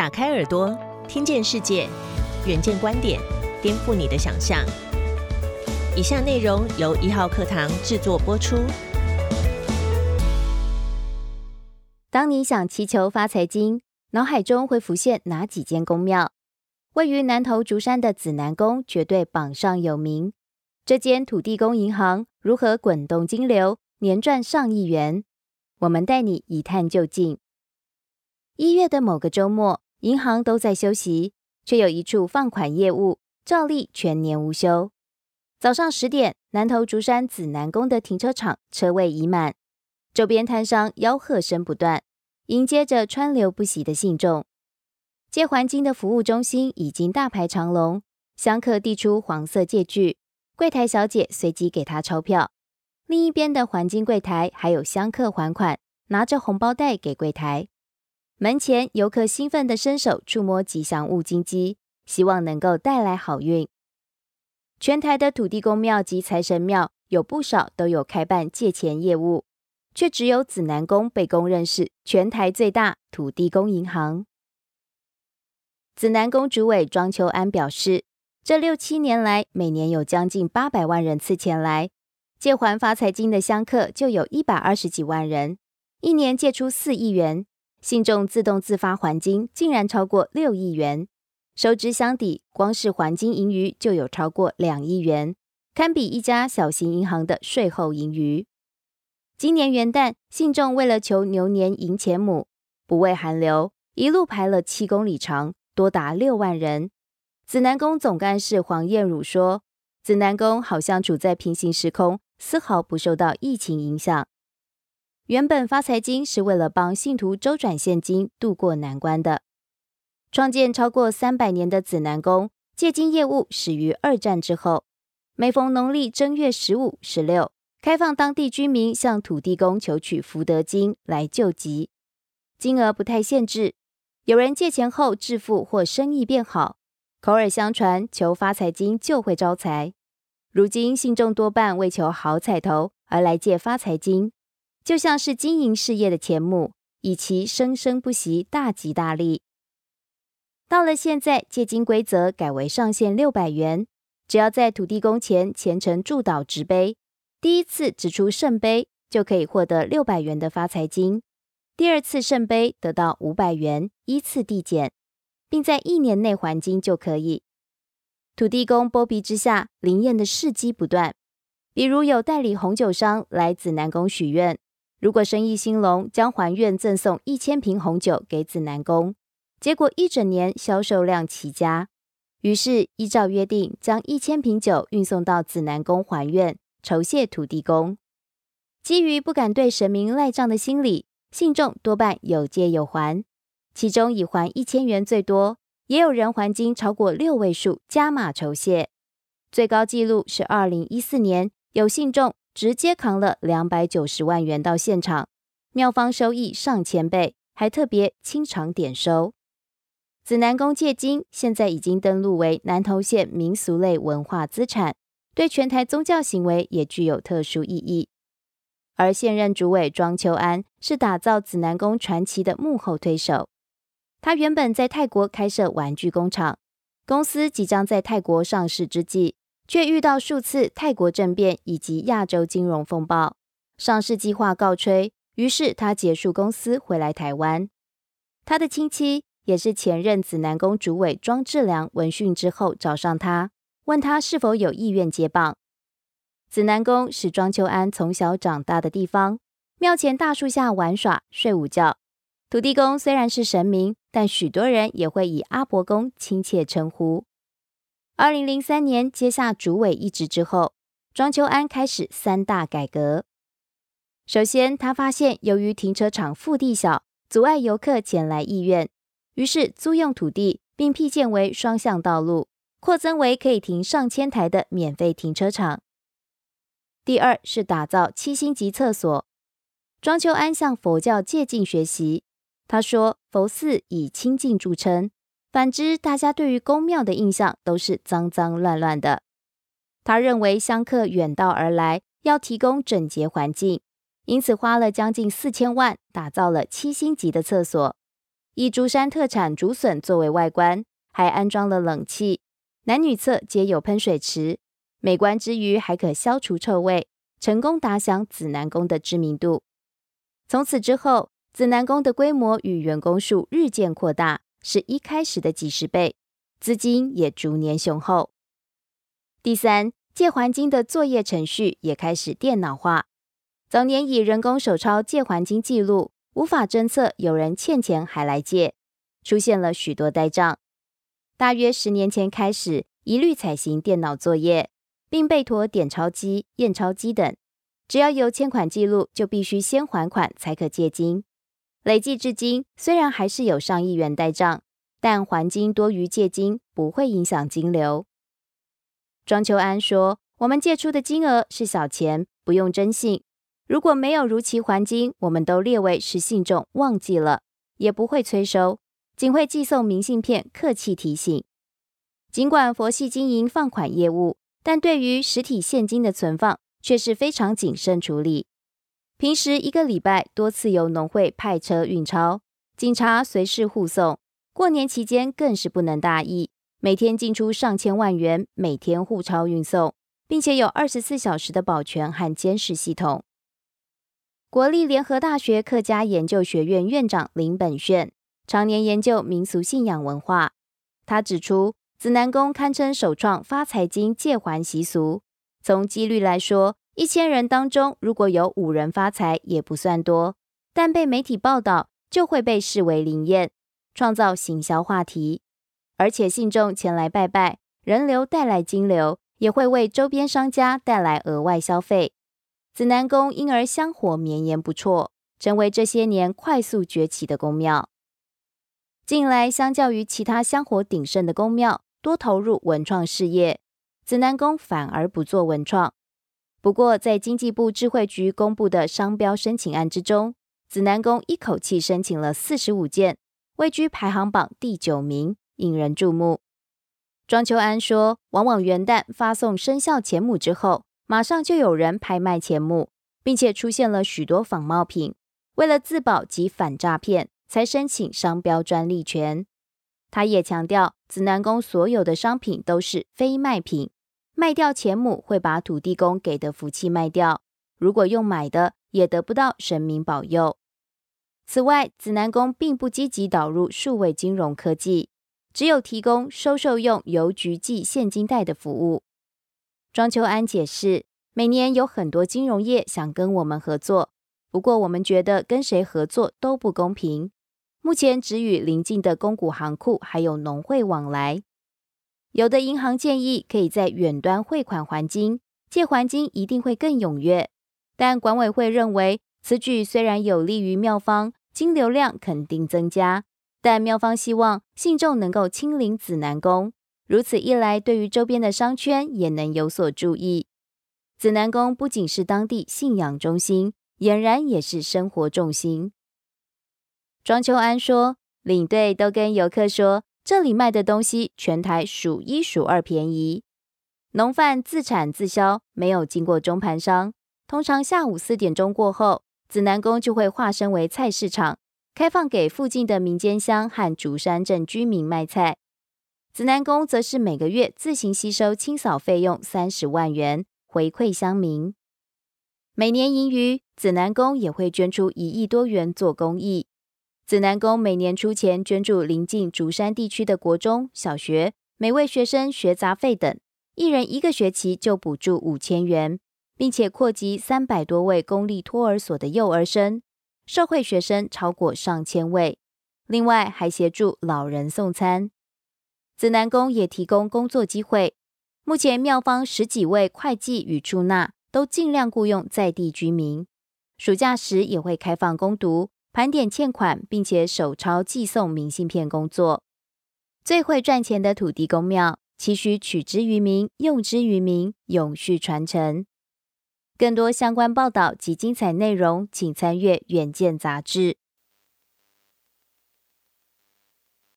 打开耳朵，听见世界，远见观点，颠覆你的想象。以下内容由一号课堂制作播出。当你想祈求发财经，脑海中会浮现哪几间宫庙？位于南投竹山的紫南宫绝对榜上有名。这间土地公银行如何滚动金流，年赚上亿元？我们带你一探究竟。一月的某个周末，银行都在休息，却有一处放款业务照例全年无休。早上十点，南投竹山紫南宫的停车场车位已满，周边摊商吆喝声不断，迎接着川流不息的信众。借还金的服务中心已经大排长龙，香客递出黄色借据，柜台小姐随即给他钞票。另一边的还金柜台还有香客还款，拿着红包袋给柜台。门前游客兴奋地伸手触摸吉祥物金鸡，希望能够带来好运。全台的土地公庙及财神庙有不少都有开办借钱业务，却只有紫南宫被公认是全台最大土地公银行。紫南宫主委庄秋安表示，这六七年来，每年有将近八百万人次前来借还发财金的香客就有一百二十几万人，一年借出四亿元。信众自动自发还金，竟然超过六亿元，收支相抵，光是还金盈余就有超过两亿元，堪比一家小型银行的税后盈余。今年元旦，信众为了求牛年迎钱母，不畏寒流，一路排了七公里长，多达六万人。紫南宫总干事黄燕汝说：“紫南宫好像处在平行时空，丝毫不受到疫情影响。”原本发财金是为了帮信徒周转现金渡过难关的。创建超过三百年的紫南宫借金业务始于二战之后，每逢农历正月十五、十六，开放当地居民向土地公求取福德金来救急，金额不太限制。有人借钱后致富或生意变好，口耳相传求发财金就会招财。如今信众多半为求好彩头而来借发财金。就像是经营事业的钱母，以其生生不息，大吉大利。到了现在，借金规则改为上限六百元，只要在土地公前虔诚祝祷执杯，第一次指出圣杯就可以获得六百元的发财金；第二次圣杯得到五百元，依次递减，并在一年内还金就可以。土地公剥皮之下，灵验的事迹不断，比如有代理红酒商来紫南宫许愿。如果生意兴隆，将还愿赠送一千瓶红酒给紫南宫。结果一整年销售量奇佳，于是依照约定，将一千瓶酒运送到紫南宫还愿，酬谢土地公。基于不敢对神明赖账的心理，信众多半有借有还，其中以还一千元最多，也有人还金超过六位数，加码酬谢。最高纪录是二零一四年，有信众。直接扛了两百九十万元到现场，庙方收益上千倍，还特别清偿点收。紫南宫借金现在已经登录为南投县民俗类文化资产，对全台宗教行为也具有特殊意义。而现任主委庄秋安是打造紫南宫传奇的幕后推手，他原本在泰国开设玩具工厂，公司即将在泰国上市之际。却遇到数次泰国政变以及亚洲金融风暴，上市计划告吹。于是他结束公司回来台湾。他的亲戚也是前任紫南宫主委庄志良闻讯之后找上他，问他是否有意愿接棒。紫南宫是庄秋安从小长大的地方，庙前大树下玩耍、睡午觉。土地公虽然是神明，但许多人也会以阿伯公亲切称呼。二零零三年接下主委一职之后，庄秋安开始三大改革。首先，他发现由于停车场腹地小，阻碍游客前来意愿，于是租用土地，并辟建为双向道路，扩增为可以停上千台的免费停车场。第二是打造七星级厕所。庄秋安向佛教借镜学习，他说佛寺以清净著称。反之，大家对于宫庙的印象都是脏脏乱乱的。他认为香客远道而来，要提供整洁环境，因此花了将近四千万打造了七星级的厕所。以竹山特产竹笋作为外观，还安装了冷气，男女厕皆有喷水池，美观之余还可消除臭味，成功打响紫南宫的知名度。从此之后，紫南宫的规模与员工数日渐扩大，是一开始的几十倍，资金也逐年雄厚。第三，借还金的作业程序也开始电脑化。早年以人工手抄借还金记录，无法侦测有人欠钱还来借，出现了许多呆账。大约十年前开始，一律采行电脑作业，并备妥点钞机、验钞机等。只要有欠款记录，就必须先还款才可借金。累计至今，虽然还是有上亿元呆账，但还金多于借金，不会影响金流。庄秋安说：“我们借出的金额是小钱，不用征信。”如果没有如期还金，我们都列为是信众忘记了，也不会催收，仅会寄送明信片，客气提醒。尽管佛系经营放款业务，但对于实体现金的存放却是非常谨慎处理。平时一个礼拜多次由农会派车运钞，警察随时护送。过年期间更是不能大意，每天进出上千万元，每天护钞运送，并且有二十四小时的保全和监视系统。国立联合大学客家研究学院院长林本炫常年研究民俗信仰文化。他指出，紫南宫堪称首创发财金借还习俗。从几率来说，一千人当中如果有五人发财也不算多，但被媒体报道就会被视为灵验，创造行销话题。而且信众前来拜拜，人流带来金流，也会为周边商家带来额外消费。紫南宫因而香火绵延不辍，成为这些年快速崛起的宫庙。近来，相较于其他香火鼎盛的宫庙，多投入文创事业，紫南宫反而不做文创。不过，在经济部智慧局公布的商标申请案之中，紫南宫一口气申请了四十五件，位居排行榜第九名，引人注目。庄秋安说：“往往元旦发送生肖钱母之后。”马上就有人拍卖钱母，并且出现了许多仿冒品。为了自保及反诈骗，才申请商标专利权。他也强调，紫南宫所有的商品都是非卖品，卖掉钱母会把土地公给的福气卖掉。如果用买的，也得不到神明保佑。此外，紫南宫并不积极导入数位金融科技，只有提供收受用邮局寄现金袋的服务。庄秋安解释，每年有很多金融业想跟我们合作，不过我们觉得跟谁合作都不公平。目前只与邻近的公股行库还有农会往来。有的银行建议可以在远端汇款还金，借还金一定会更踊跃。但管委会认为，此举虽然有利于庙方，金流量肯定增加，但庙方希望信众能够亲临紫南宫。如此一来，对于周边的商圈也能有所注意。紫南宫不仅是当地信仰中心，俨然也是生活重心。庄秋安说，领队都跟游客说，这里卖的东西全台数一数二便宜，农贩自产自销，没有经过中盘商。通常下午四点钟过后，紫南宫就会化身为菜市场，开放给附近的民间乡和竹山镇居民卖菜。紫南宫则是每个月自行吸收清扫费用三十万元回馈乡民，每年盈余，紫南宫也会捐出一亿多元做公益。紫南宫每年出钱捐助邻近竹山地区的国中小学，每位学生学杂费等，一人一个学期就补助五千元，并且扩及三百多位公立托儿所的幼儿生，社会学生超过上千位。另外还协助老人送餐。紫南宫也提供工作机会，目前庙方十几位会计与出纳都尽量雇佣在地居民，暑假时也会开放攻读、盘点欠款，并且手抄寄送明信片工作。最会赚钱的土地公庙，期许取之于民、用之于民，永续传承。更多相关报道及精彩内容，请参阅《远见》杂志。